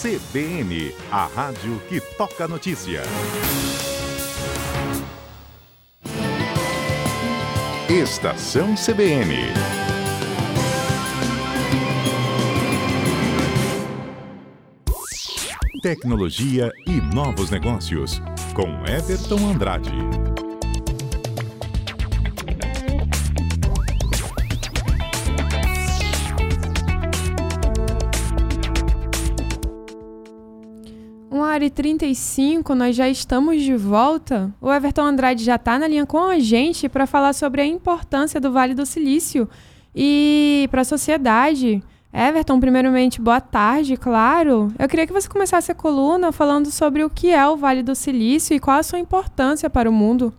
CBN, a rádio que toca notícia. Estação CBN. Tecnologia e novos negócios, com Everton Andrade. Uma hora e 35, nós já estamos de volta. O Everton Andrade já está na linha com a gente para falar sobre a importância do Vale do Silício e para a sociedade. Everton, primeiramente, boa tarde, claro. Eu queria que você começasse a coluna falando sobre o que é o Vale do Silício e qual a sua importância para o mundo.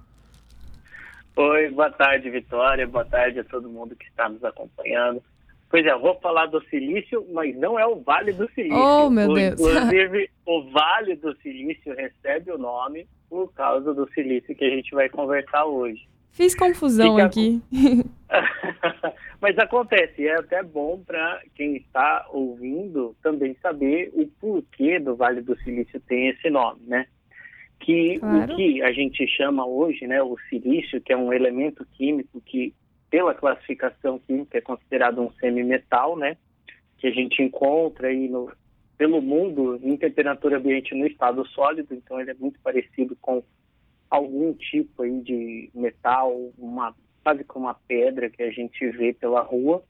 Oi, boa tarde, Vitória. Boa tarde a todo mundo que está nos acompanhando. Pois é, eu vou falar do silício, mas não é o Vale do Silício. Oh, meu Deus. Inclusive, o Vale do Silício recebe o nome por causa do silício que a gente vai conversar hoje. Fiz confusão Fica... aqui. mas acontece, é até bom para quem está ouvindo também saber o porquê do Vale do Silício tem esse nome, né? Que claro. o que a gente chama hoje, né, o silício, que é um elemento químico que pela classificação química, é considerado um semimetal, né? Que a gente encontra aí no, pelo mundo em temperatura ambiente no estado sólido, então ele é muito parecido com algum tipo aí de metal, uma, quase como uma pedra que a gente vê pela rua.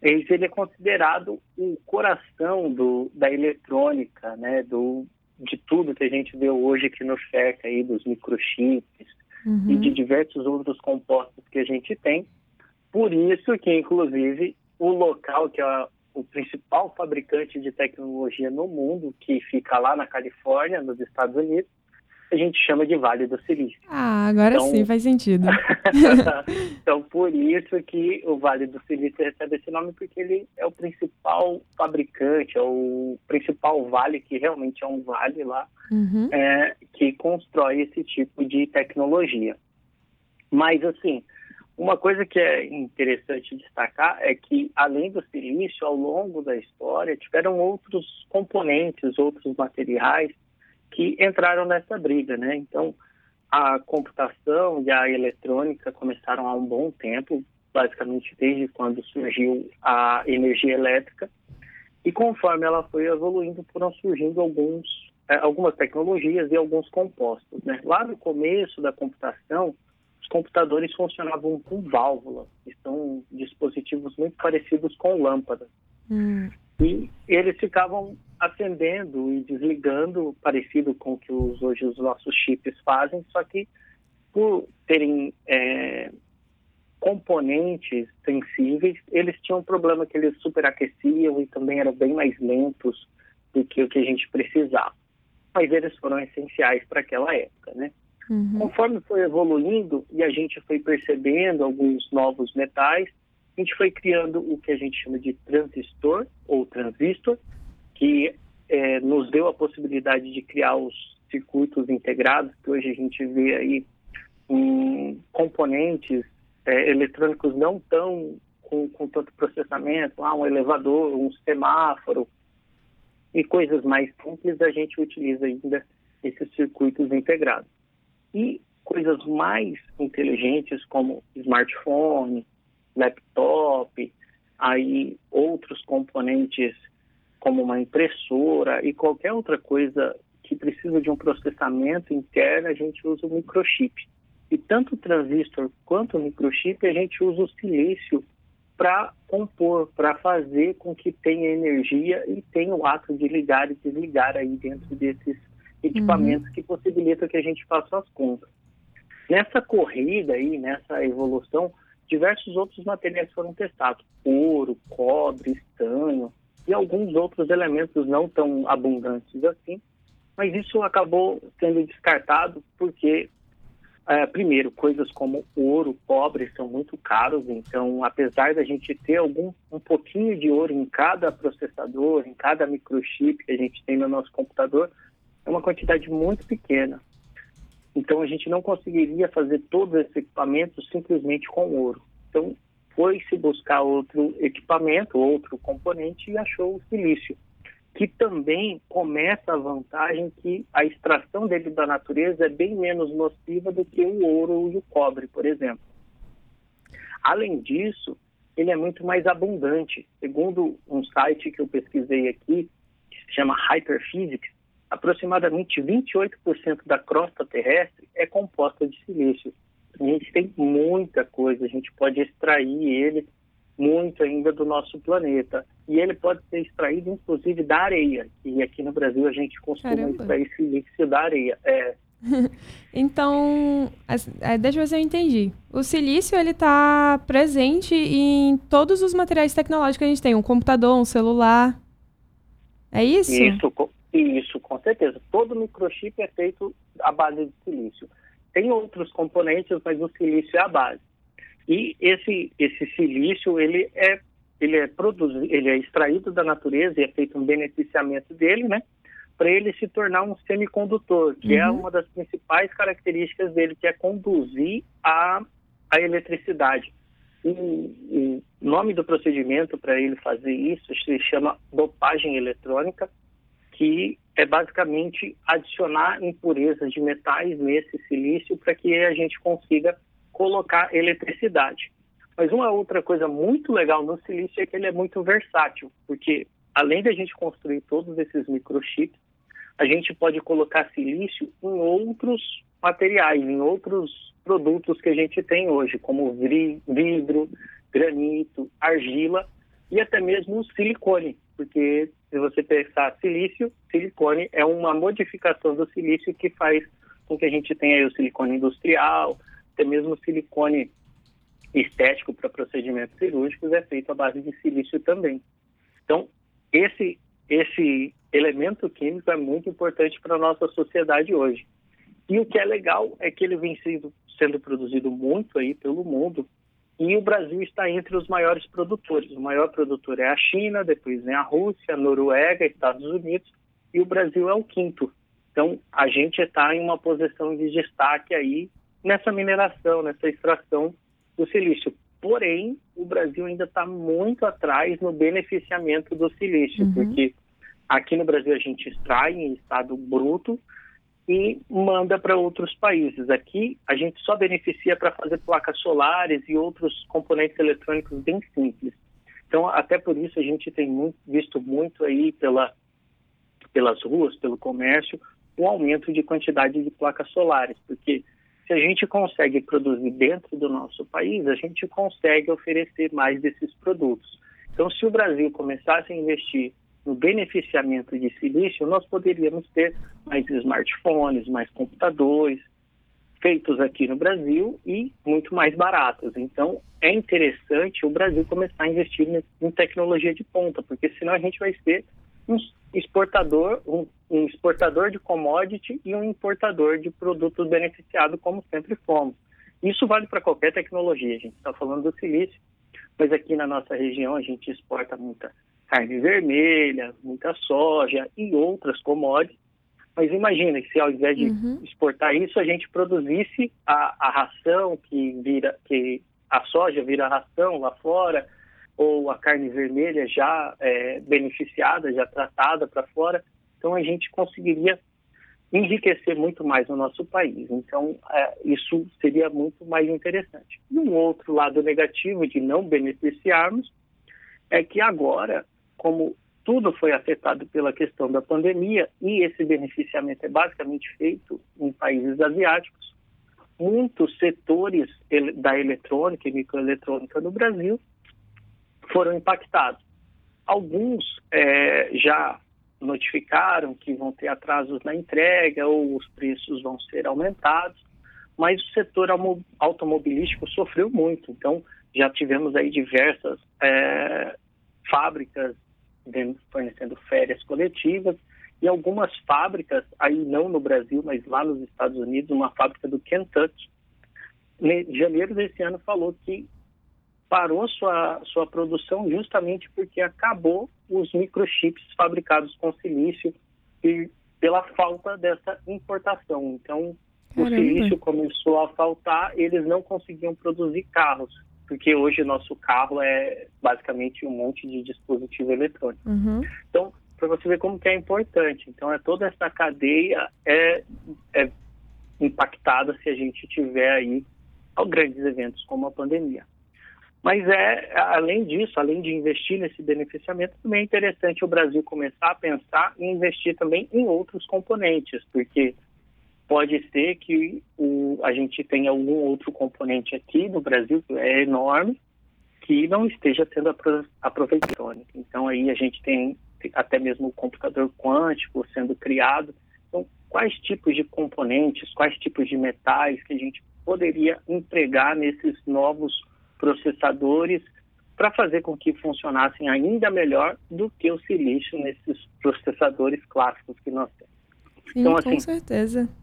Ele é considerado o coração do, da eletrônica, né? Do, de tudo que a gente vê hoje que nos cerca aí, dos microchips, uhum. e de diversos outros compostos que a gente tem. Por isso que, inclusive, o local que é o principal fabricante de tecnologia no mundo, que fica lá na Califórnia, nos Estados Unidos, a gente chama de Vale do Silício. Ah, agora então, sim faz sentido. então, por isso que o Vale do Silício recebe esse nome, porque ele é o principal fabricante, é o principal vale, que realmente é um vale lá, uhum. é, que constrói esse tipo de tecnologia. Mas, assim, uma coisa que é interessante destacar é que, além do silício, ao longo da história, tiveram outros componentes, outros materiais que entraram nessa briga, né? Então, a computação e a eletrônica começaram há um bom tempo, basicamente desde quando surgiu a energia elétrica, e conforme ela foi evoluindo, foram surgindo alguns, é, algumas tecnologias e alguns compostos. Né? Lá no começo da computação, os computadores funcionavam com válvulas, que são dispositivos muito parecidos com lâmpadas. Hum. E eles ficavam acendendo e desligando, parecido com o que os, hoje os nossos chips fazem, só que por terem é, componentes sensíveis, eles tinham um problema que eles superaqueciam e também eram bem mais lentos do que o que a gente precisava. Mas eles foram essenciais para aquela época, né? Uhum. Conforme foi evoluindo e a gente foi percebendo alguns novos metais, a gente foi criando o que a gente chama de transistor ou transistor, que é, nos deu a possibilidade de criar os circuitos integrados, que hoje a gente vê aí em componentes é, eletrônicos não tão com, com tanto processamento, ah, um elevador, um semáforo e coisas mais simples, a gente utiliza ainda esses circuitos integrados. E coisas mais inteligentes como smartphone, laptop, aí outros componentes como uma impressora e qualquer outra coisa que precisa de um processamento interno, a gente usa o microchip. E tanto o transistor quanto o microchip, a gente usa o silício para compor, para fazer com que tenha energia e tenha o ato de ligar e desligar aí dentro desses equipamentos uhum. que possibilitam que a gente faça as contas. Nessa corrida aí, nessa evolução, diversos outros materiais foram testados: ouro, cobre, estanho e alguns outros elementos não tão abundantes assim. Mas isso acabou sendo descartado porque, é, primeiro, coisas como ouro, cobre são muito caros. Então, apesar da gente ter algum um pouquinho de ouro em cada processador, em cada microchip que a gente tem no nosso computador, é uma quantidade muito pequena. Então a gente não conseguiria fazer todos esses equipamentos simplesmente com ouro. Então foi se buscar outro equipamento, outro componente e achou o silício. que também começa a vantagem que a extração dele da natureza é bem menos nociva do que o ouro e o cobre, por exemplo. Além disso, ele é muito mais abundante. Segundo um site que eu pesquisei aqui, que se chama Hyperphysics, aproximadamente 28% da crosta terrestre é composta de silício. A gente tem muita coisa, a gente pode extrair ele muito ainda do nosso planeta. E ele pode ser extraído, inclusive, da areia. E aqui no Brasil a gente costuma Caramba. extrair silício da areia. É. então, é, deixa eu ver se eu entendi. O silício, ele está presente em todos os materiais tecnológicos que a gente tem. Um computador, um celular. É isso? Isso, isso, com certeza. Todo microchip é feito à base de silício. Tem outros componentes, mas o silício é a base. E esse, esse silício, ele é, ele, é produzido, ele é extraído da natureza e é feito um beneficiamento dele, né? Para ele se tornar um semicondutor, que é uhum. é uma das principais características dele, que é conduzir a, a eletricidade. O, o nome do procedimento para ele fazer isso se chama dopagem eletrônica que é basicamente adicionar impurezas de metais nesse silício para que a gente consiga colocar eletricidade. Mas uma outra coisa muito legal no silício é que ele é muito versátil, porque além da gente construir todos esses microchips, a gente pode colocar silício em outros materiais, em outros produtos que a gente tem hoje, como vidro, granito, argila e até mesmo silicone, porque se você pensar silício, silicone é uma modificação do silício que faz com que a gente tenha o silicone industrial, até mesmo silicone estético para procedimentos cirúrgicos é feito à base de silício também. Então, esse, esse elemento químico é muito importante para a nossa sociedade hoje. E o que é legal é que ele vem sendo, sendo produzido muito aí pelo mundo e o Brasil está entre os maiores produtores. O maior produtor é a China, depois vem a Rússia, a Noruega, Estados Unidos, e o Brasil é o quinto. Então, a gente está em uma posição de destaque aí nessa mineração, nessa extração do silício. Porém, o Brasil ainda está muito atrás no beneficiamento do silício, uhum. porque aqui no Brasil a gente extrai em estado bruto, e manda para outros países. Aqui a gente só beneficia para fazer placas solares e outros componentes eletrônicos bem simples. Então, até por isso a gente tem muito, visto muito aí pela, pelas ruas, pelo comércio, o aumento de quantidade de placas solares, porque se a gente consegue produzir dentro do nosso país, a gente consegue oferecer mais desses produtos. Então, se o Brasil começasse a investir no beneficiamento de silício, nós poderíamos ter mais smartphones, mais computadores feitos aqui no Brasil e muito mais baratos. Então, é interessante o Brasil começar a investir em tecnologia de ponta, porque senão a gente vai ser um exportador, um, um exportador de commodity e um importador de produtos beneficiados, como sempre fomos. Isso vale para qualquer tecnologia. A gente está falando do silício, mas aqui na nossa região a gente exporta muita carne vermelha, muita soja e outras commodities. Mas imagina que se ao invés de uhum. exportar isso, a gente produzisse a, a ração que vira, que a soja vira ração lá fora, ou a carne vermelha já é, beneficiada, já tratada para fora. Então a gente conseguiria enriquecer muito mais o nosso país. Então, é, isso seria muito mais interessante. E um outro lado negativo de não beneficiarmos é que agora como tudo foi afetado pela questão da pandemia e esse beneficiamento é basicamente feito em países asiáticos, muitos setores da eletrônica e microeletrônica no Brasil foram impactados. Alguns é, já notificaram que vão ter atrasos na entrega ou os preços vão ser aumentados, mas o setor automobilístico sofreu muito. Então, já tivemos aí diversas é, fábricas fornecendo férias coletivas e algumas fábricas, aí não no Brasil, mas lá nos Estados Unidos, uma fábrica do Kentucky, em janeiro desse ano falou que parou sua, sua produção justamente porque acabou os microchips fabricados com silício e pela falta dessa importação. Então, Caramba. o silício começou a faltar, eles não conseguiam produzir carros porque hoje o nosso carro é basicamente um monte de dispositivo eletrônico. Uhum. Então, para você ver como que é importante. Então, é toda essa cadeia é, é impactada se a gente tiver aí grandes eventos como a pandemia. Mas é, além disso, além de investir nesse beneficiamento, também é interessante o Brasil começar a pensar em investir também em outros componentes, porque pode ser que o, a gente tenha algum outro componente aqui no Brasil, que é enorme, que não esteja sendo aproveitado. Então aí a gente tem até mesmo o computador quântico sendo criado. Então, quais tipos de componentes, quais tipos de metais que a gente poderia empregar nesses novos processadores para fazer com que funcionassem ainda melhor do que o silício nesses processadores clássicos que nós temos. Sim, então, assim, com certeza.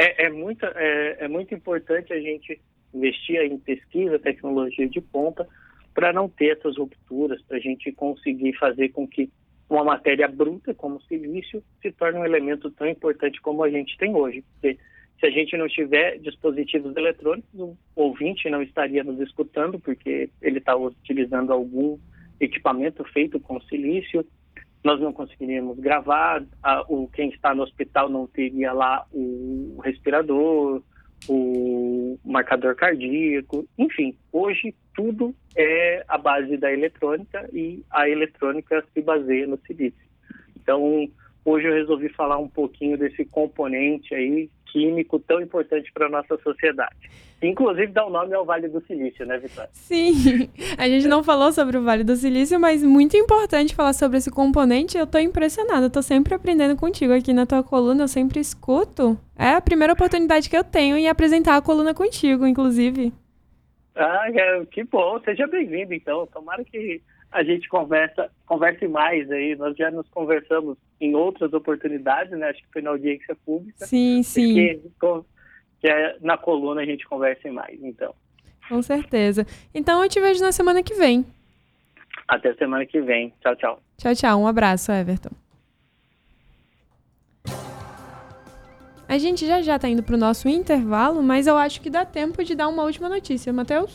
É, é, muito, é, é muito importante a gente investir em pesquisa, tecnologia de ponta, para não ter essas rupturas, para a gente conseguir fazer com que uma matéria bruta como o silício se torne um elemento tão importante como a gente tem hoje. Porque se a gente não tiver dispositivos eletrônicos, o ouvinte não estaria nos escutando, porque ele está utilizando algum equipamento feito com silício. Nós não conseguiríamos gravar, a, o, quem está no hospital não teria lá o respirador, o marcador cardíaco, enfim, hoje tudo é a base da eletrônica e a eletrônica se baseia no silício. Então, hoje eu resolvi falar um pouquinho desse componente aí químico tão importante para a nossa sociedade. Inclusive dá o nome ao Vale do Silício, né, Vitória? Sim, a gente não falou sobre o Vale do Silício, mas muito importante falar sobre esse componente. Eu estou impressionada, estou sempre aprendendo contigo aqui na tua coluna, eu sempre escuto. É a primeira oportunidade que eu tenho em apresentar a coluna contigo, inclusive. Ah, é, que bom, seja bem-vindo então. Tomara que a gente conversa, converse mais aí. Nós já nos conversamos em outras oportunidades, né? Acho que foi na audiência pública. Sim, sim. Que, que é, na coluna a gente converse mais, então. Com certeza. Então eu te vejo na semana que vem. Até semana que vem. Tchau, tchau. Tchau, tchau. Um abraço, Everton. A gente já já tá indo pro nosso intervalo, mas eu acho que dá tempo de dar uma última notícia, Matheus.